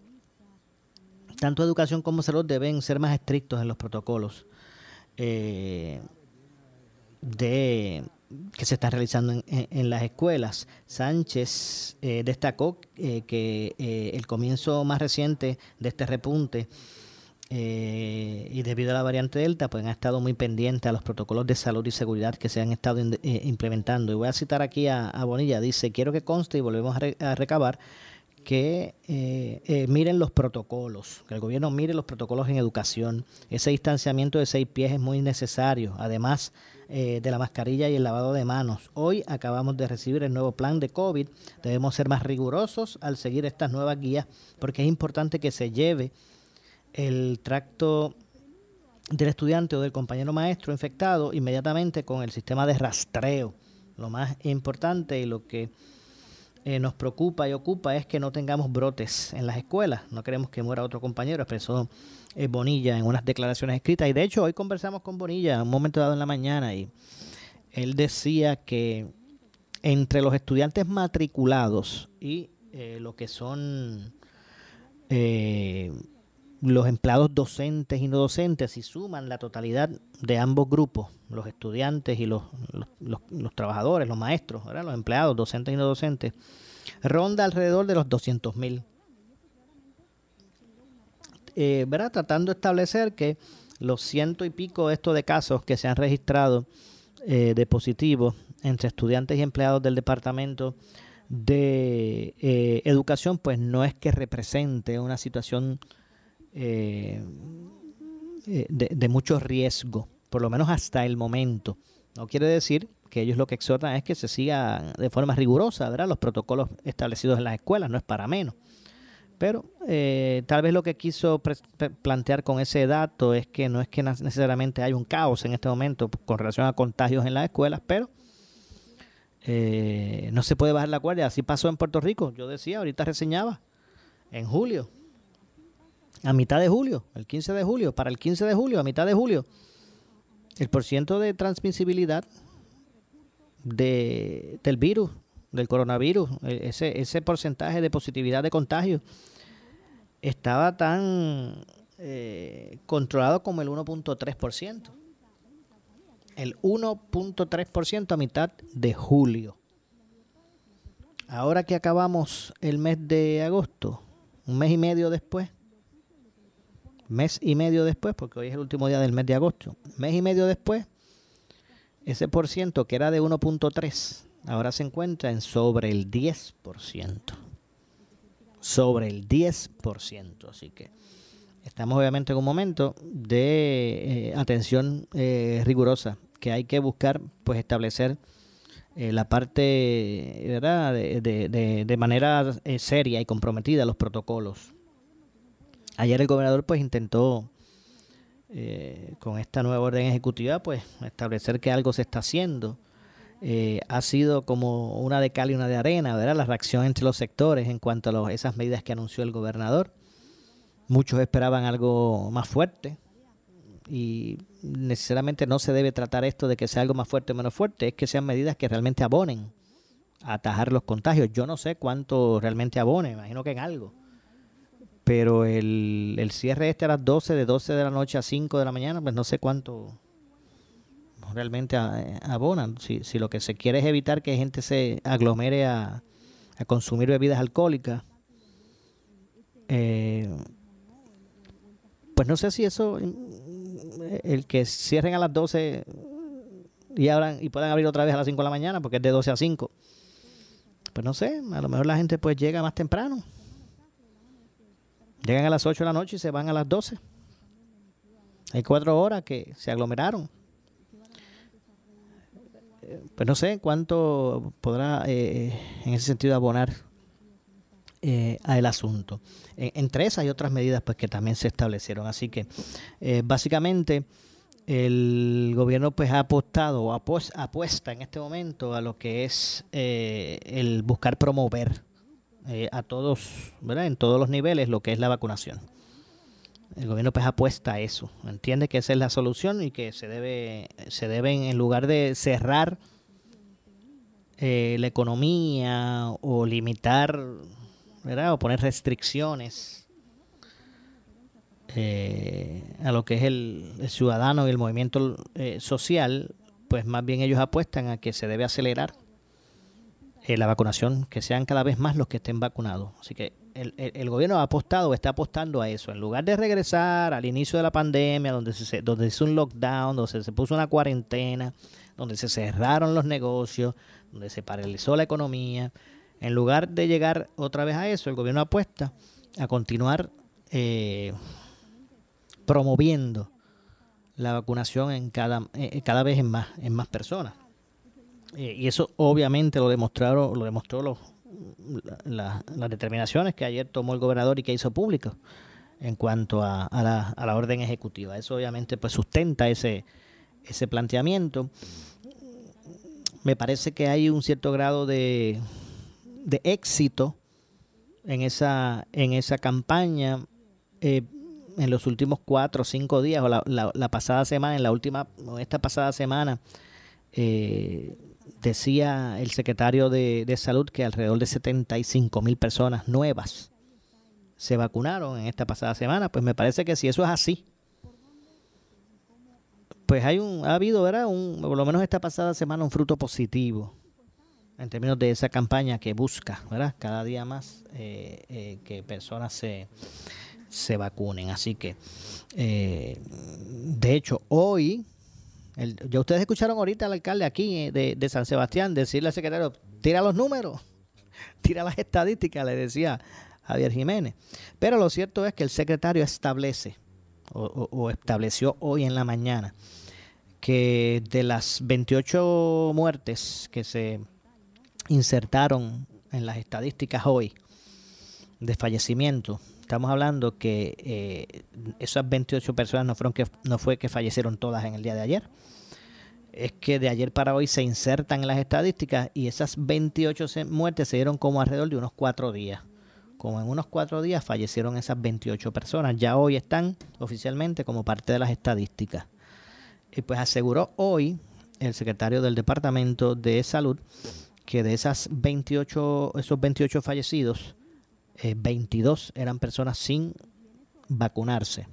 tanto educación como salud deben ser más estrictos en los protocolos de que se está realizando en, las escuelas. Sánchez eh, destacó eh, que eh, el comienzo más reciente de este repunte y debido a la variante Delta, pues han estado muy pendientes a los protocolos de salud y seguridad que se han estado implementando. Y voy a citar aquí a, Bonilla, dice, quiero que conste y volvemos a, recabar que miren los protocolos, que el gobierno mire los protocolos en educación. Ese distanciamiento de seis pies es muy necesario. Además, eh, de la mascarilla y el lavado de manos. Hoy acabamos de recibir el nuevo plan de COVID. Debemos ser más rigurosos al seguir estas nuevas guías porque es importante que se lleve el tracto del estudiante o del compañero maestro infectado inmediatamente con el sistema de rastreo. Lo más importante y lo que eh, nos preocupa y ocupa es que no tengamos brotes en las escuelas. No queremos que muera otro compañero, expresó eh, Bonilla en unas declaraciones escritas. Y de hecho, hoy conversamos con Bonilla un momento dado en la mañana y él decía que entre los estudiantes matriculados y eh, lo que son los empleados docentes y no docentes, si suman la totalidad de ambos grupos, los estudiantes y los, los, trabajadores, los maestros, los empleados docentes y no docentes, ronda alrededor de los 200 mil. Eh, tratando de establecer que los ciento y pico de estos de casos que se han registrado eh, de positivos entre estudiantes y empleados del departamento de eh, educación, pues no es que represente una situación de, de, mucho riesgo, por lo menos hasta el momento. No quiere decir que ellos lo que exhortan es que se siga de forma rigurosa ¿verdad? los protocolos establecidos en las escuelas, no es para menos. Pero eh, tal vez lo que quiso plantear con ese dato es que no es que necesariamente hay un caos en este momento con relación a contagios en las escuelas, pero eh, no se puede bajar la guardia. Así pasó en Puerto Rico. Yo decía, ahorita reseñaba, en julio, a mitad de julio, el 15 de julio, para el 15 de julio, a mitad de julio, el porciento de transmisibilidad de, del virus del coronavirus, e, ese, ese porcentaje de positividad de contagio estaba tan eh, controlado como el 1.3%. El 1.3% a mitad de julio. Ahora que acabamos el mes de agosto, un mes y medio después, mes y medio después, porque hoy es el último día del mes de agosto, mes y medio después, ese por ciento que era de 1.3 ahora se encuentra en sobre el 10%. Sobre el 10%. Así que estamos obviamente en un momento de eh, atención eh, rigurosa, que hay que buscar pues establecer eh, la parte, ¿verdad?, de, de, de manera seria y comprometida los protocolos. Ayer el gobernador pues intentó eh, con esta nueva orden ejecutiva, pues establecer que algo se está haciendo. Eh, ha sido como una de cal y una de arena, ¿verdad? La reacción entre los sectores en cuanto a esas medidas que anunció el gobernador. Muchos esperaban algo más fuerte y necesariamente no se debe tratar esto de que sea algo más fuerte o menos fuerte, es que sean medidas que realmente abonen a atajar los contagios. Yo no sé cuánto realmente abone, imagino que en algo pero el, el cierre este a las 12, de 12 de la noche a 5 de la mañana, pues no sé cuánto realmente abonan. Si, si lo que se quiere es evitar que gente se aglomere a, a consumir bebidas alcohólicas, eh, pues no sé si eso, el que cierren a las 12 y, abran, y puedan abrir otra vez a las 5 de la mañana, porque es de 12 a 5, pues no sé, a lo mejor la gente pues llega más temprano. Llegan a las 8 de la noche y se van a las 12. Hay cuatro horas que se aglomeraron. Pues no sé cuánto podrá eh, en ese sentido abonar eh, al asunto. entre esas y otras medidas pues que también se establecieron. Así que eh, básicamente el gobierno pues ha apostado o apuesta en este momento a lo que es el buscar promover eh, a todos, ¿verdad? En todos los niveles lo que es la vacunación. El gobierno pues apuesta a eso, entiende que esa es la solución y que se debe, se deben en lugar de cerrar eh, la economía o limitar, ¿verdad? O poner restricciones eh, a lo que es el, ciudadano y el movimiento social, pues más bien ellos apuestan a que se debe acelerar eh, la vacunación, que sean cada vez más los que estén vacunados. Así que el, gobierno ha apostado, está apostando a eso. En lugar de regresar al inicio de la pandemia, donde se, donde hizo un lockdown, donde se puso una cuarentena, donde se cerraron los negocios, donde se paralizó la economía, en lugar de llegar otra vez a eso, el gobierno apuesta a continuar eh, promoviendo la vacunación en cada, eh, cada vez en más, en más personas. Eh, y eso obviamente lo demostraron, lo demostró los, las determinaciones que ayer tomó el gobernador y que hizo público en cuanto a, la, la orden ejecutiva. Eso obviamente pues sustenta ese, ese planteamiento. Me parece que hay un cierto grado de, de éxito en esa, en esa campaña. Eh, en los últimos cuatro o cinco días, o la, la, pasada semana, en la última, esta pasada semana, eh, decía el secretario de, Salud que alrededor de 75 mil personas nuevas se vacunaron en esta pasada semana. Pues me parece que si eso es así, pues hay un, ha habido, ¿verdad? Un, por lo menos esta pasada semana, un fruto positivo en términos de esa campaña que busca, ¿verdad? Cada día más eh, eh, que personas se, se vacunen. Así que, eh, de hecho, hoy ya ustedes escucharon ahorita al alcalde aquí eh, de, San Sebastián decirle al secretario, tira los números, (laughs) tira las estadísticas, le decía Javier Jiménez. Pero lo cierto es que el secretario establece, o, estableció hoy en la mañana, que de las 28 muertes que se insertaron en las estadísticas hoy de fallecimiento, estamos hablando que eh, esas 28 personas no fueron que no fue que fallecieron todas en el día de ayer es que de ayer para hoy se insertan en las estadísticas y esas 28 muertes se dieron como alrededor de unos cuatro días. Como en unos cuatro días fallecieron esas 28 personas. Ya hoy están oficialmente como parte de las estadísticas. Y pues aseguró hoy el secretario del Departamento de Salud que de esas 28, esos 28 fallecidos, 22 eh, eran personas sin vacunarse.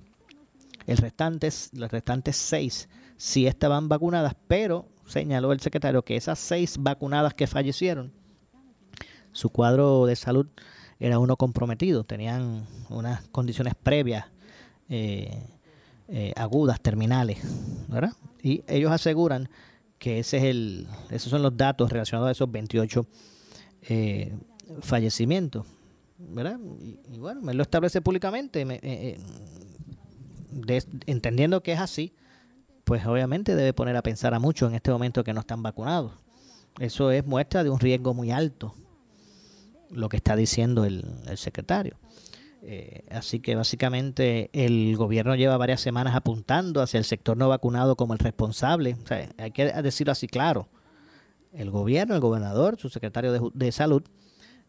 El restante, los restantes 6 si estaban vacunadas, pero señaló el secretario que esas seis vacunadas que fallecieron, su cuadro de salud era uno comprometido, tenían unas condiciones previas eh, eh, agudas, terminales, ¿verdad? Y ellos aseguran que ese es el, esos son los datos relacionados a esos 28 eh, fallecimientos. ¿Verdad? Y, bueno, él lo establece públicamente, eh, eh, entendiendo que es así, pues obviamente debe poner a pensar a muchos en este momento que no están vacunados. Eso es muestra de un riesgo muy alto, lo que está diciendo el, secretario. Eh, así que básicamente el gobierno lleva varias semanas apuntando hacia el sector no vacunado como el responsable. hay que decirlo así claro. El gobierno, el gobernador, su secretario de salud,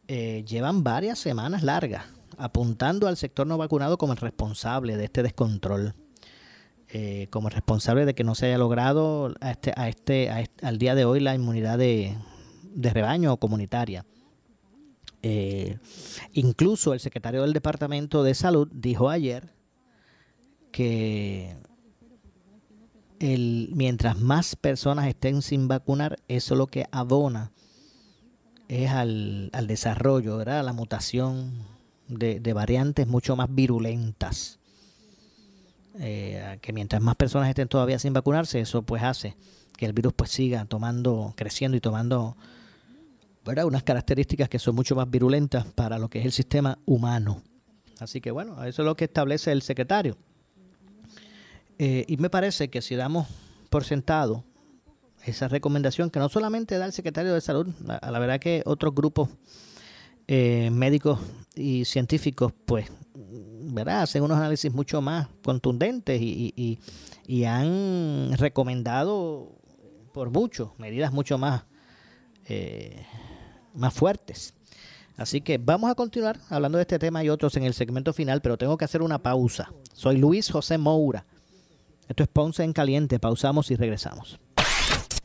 eh, llevan varias semanas largas apuntando al sector no vacunado como el responsable de este descontrol, eh, como el responsable de que no se haya logrado a este, a este, al día de hoy la inmunidad de, rebaño o comunitaria. Eh, incluso el secretario del Departamento de Salud dijo ayer que el, mientras más personas estén sin vacunar, eso es lo que abona es al, desarrollo, ¿verdad? a la mutación de, variantes mucho más virulentas. Eh, que mientras más personas estén todavía sin vacunarse, eso pues hace que el virus pues siga tomando, creciendo y tomando ¿verdad? unas características que son mucho más virulentas para lo que es el sistema humano. Así que bueno, eso es lo que establece el secretario. Eh, y me parece que si damos por sentado esa recomendación que no solamente da el secretario de salud, a la verdad que otros grupos eh, médicos y científicos, pues, ¿verdad? hacen unos análisis mucho más contundentes y, han recomendado por mucho medidas mucho más, eh, más fuertes. Así que vamos a continuar hablando de este tema y otros en el segmento final, pero tengo que hacer una pausa. Soy Luis José Moura. Esto es Ponce en Caliente. Pausamos y regresamos.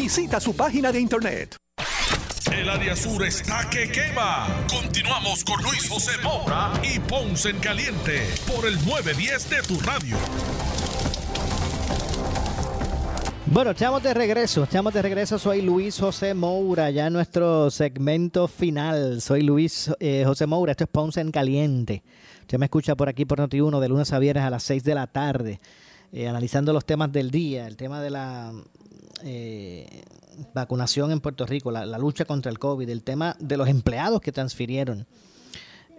Visita su página de internet. El área sur está que quema. Continuamos con Luis José Moura y Ponce en Caliente por el 910 de tu radio. Bueno, estamos de regreso, estamos de regreso. Soy Luis José Moura, ya en nuestro segmento final. Soy Luis eh, José Moura, esto es Ponce en Caliente. Usted me escucha por aquí por Noti1 de lunes a viernes a las 6 de la tarde, eh, analizando los temas del día, el tema de la eh, vacunación en Puerto Rico, la, lucha contra el COVID, el tema de los empleados que transfirieron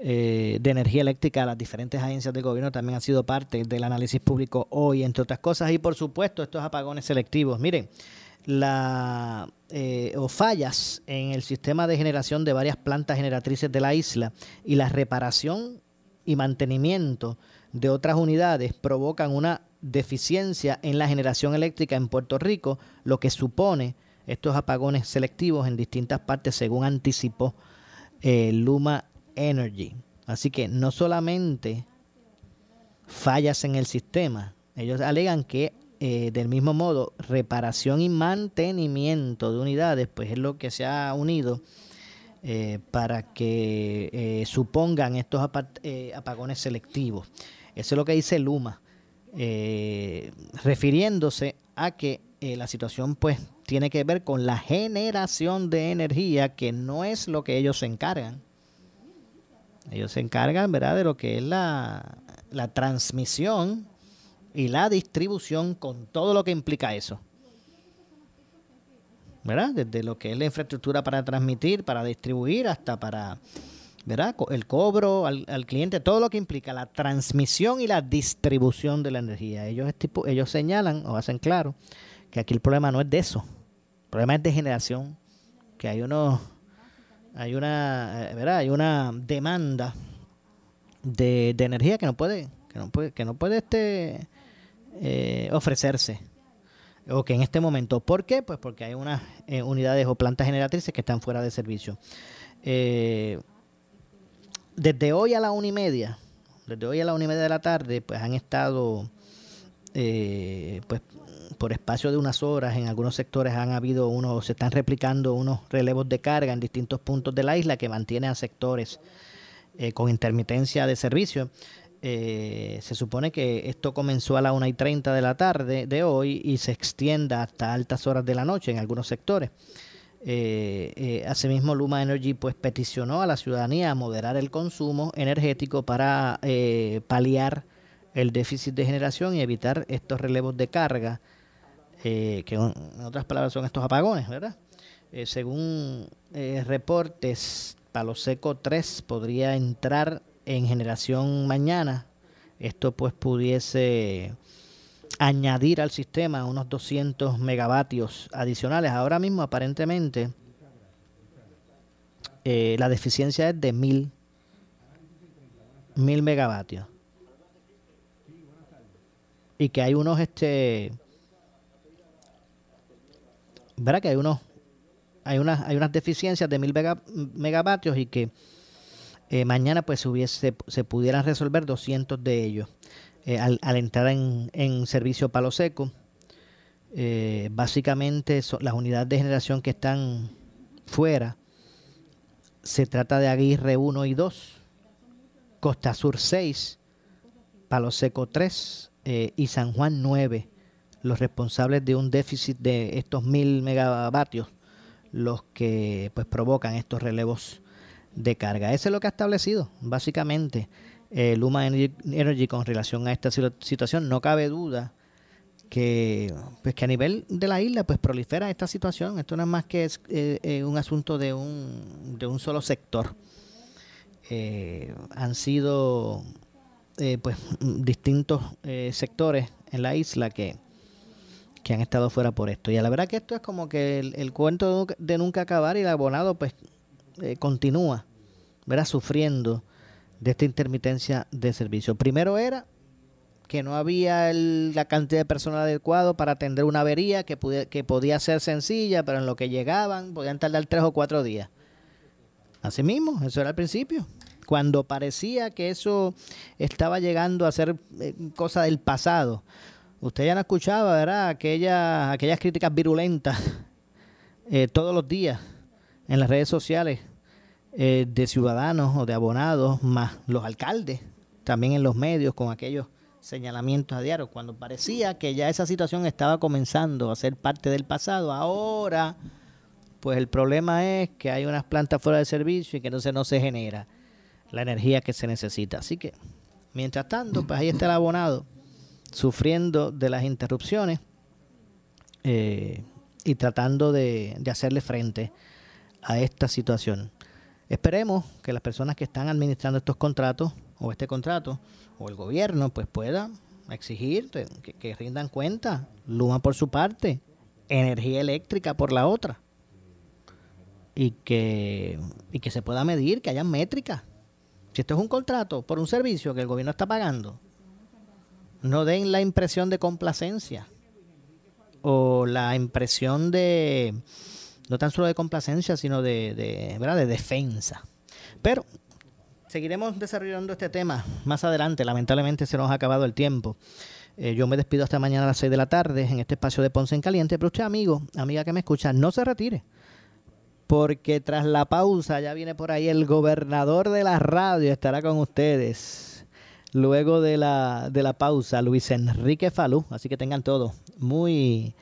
eh, de energía eléctrica a las diferentes agencias del gobierno también ha sido parte del análisis público hoy, entre otras cosas, y por supuesto estos apagones selectivos. Miren, la o fallas en el sistema de generación de varias plantas generatrices de la isla y la reparación y mantenimiento de otras unidades provocan una deficiencia en la generación eléctrica en Puerto Rico, lo que supone estos apagones selectivos en distintas partes, según anticipó eh, Luma Energy. Así que no solamente fallas en el sistema, ellos alegan que eh, del mismo modo reparación y mantenimiento de unidades, pues es lo que se ha unido eh, para que supongan estos apagones selectivos. Eso es lo que dice Luma. Eh, refiriéndose a que eh, la situación pues tiene que ver con la generación de energía que no es lo que ellos se encargan. Ellos se encargan, ¿verdad?, de lo que es la, la transmisión y la distribución con todo lo que implica eso. ¿Verdad? Desde lo que es la infraestructura para transmitir, para distribuir, hasta para ¿verdad? El cobro al, cliente, todo lo que implica la transmisión y la distribución de la energía. Ellos, ellos señalan o hacen claro que aquí el problema no es de eso. El problema es de generación, que hay uno hay una, eh, ¿verdad? Hay una demanda de, energía que no puede, que no puede, que no puede este eh, ofrecerse o que en este momento. ¿Por qué? Pues porque hay unas eh, unidades o plantas generatrices que están fuera de servicio. Desde hoy a la una y media, desde hoy a la una y media de la tarde, pues han estado, eh, pues por espacio de unas horas, en algunos sectores han habido unos, se están replicando unos relevos de carga en distintos puntos de la isla que mantienen a sectores eh, con intermitencia de servicio. Eh, se supone que esto comenzó a las 1 y 30 de la tarde de hoy y se extienda hasta altas horas de la noche en algunos sectores. Eh, eh, asimismo, Luma Energy pues peticionó a la ciudadanía a moderar el consumo energético para eh, paliar el déficit de generación y evitar estos relevos de carga, que en otras palabras son estos apagones, ¿verdad? según reportes, Palo Seco 3 podría entrar en generación mañana. Esto pues pudiese añadir al sistema unos 200 megavatios adicionales. Ahora mismo aparentemente eh, la deficiencia es de 1000 mil megavatios. Y que hay unos, este, ¿verdad? Que hay unos, hay unas, hay unas deficiencias de mil megavatios y que eh, mañana pues hubiese, se pudieran resolver 200 de ellos. Eh, al, entrar en, servicio palo seco. Eh, básicamente las unidades de generación que están fuera. Se trata de Aguirre 1 y 2, Costa Sur 6, Palo Seco 3 eh, y San Juan 9, los responsables de un déficit de estos mil megavatios, los que pues provocan estos relevos de carga. Eso es lo que ha establecido, básicamente eh, Luma Energy, con relación a esta situación. No cabe duda que, pues que a nivel de la isla pues prolifera esta situación. Esto no es más que es, eh, eh, un asunto de un, de un solo sector. han sido pues distintos sectores en la isla que, que han estado fuera por esto. Y la verdad que esto es como que el, cuento de nunca acabar y el abonado pues continúa, verá Sufriendo de esta intermitencia de servicio. Primero era que no había la cantidad de personal adecuado para atender una avería que, que podía ser sencilla, pero en lo que llegaban podían tardar tres o cuatro días. Así mismo, eso era al principio. Cuando parecía que eso estaba llegando a ser eh, cosa del pasado. Usted ya no escuchaba, ¿verdad? Aquellas, aquellas críticas virulentas (laughs) eh, todos los días en las redes sociales eh, de ciudadanos o de abonados, más los alcaldes, también en los medios con aquellos señalamientos a diario, cuando parecía que ya esa situación estaba comenzando a ser parte del pasado, ahora pues el problema es que hay unas plantas fuera de servicio y que entonces no se genera la energía que se necesita. Así que, mientras tanto, pues ahí está el abonado sufriendo de las interrupciones eh, y tratando de, de hacerle frente a esta situación. Esperemos que las personas que están administrando estos contratos o este contrato o el gobierno pues pueda exigir que, rindan cuenta, Luma por su parte, energía eléctrica por la otra y que, y que se pueda medir, que haya métricas. Si esto es un contrato por un servicio que el gobierno está pagando, no den la impresión de complacencia o la impresión de no tan solo de complacencia, sino de, de, ¿verdad? de defensa. Pero seguiremos desarrollando este tema más adelante. Lamentablemente se nos ha acabado el tiempo. Eh, yo me despido hasta mañana a las 6 de la tarde en este espacio de Ponce en Caliente. Pero usted, amigo, amiga que me escucha, no se retire. Porque tras la pausa ya viene por ahí el gobernador de la radio, estará con ustedes. Luego de la, de la pausa, Luis Enrique Falú. Así que tengan todo muy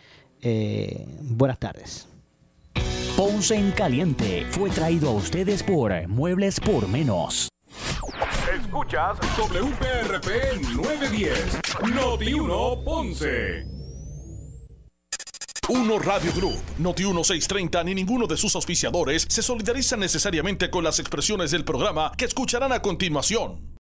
eh, buenas tardes. Ponce en Caliente fue traído a ustedes por Muebles por Menos. Escuchas WPRP 910, Noti 1 Ponce. Uno Radio Group, Noti 1630 ni ninguno de sus auspiciadores se solidarizan necesariamente con las expresiones del programa que escucharán a continuación.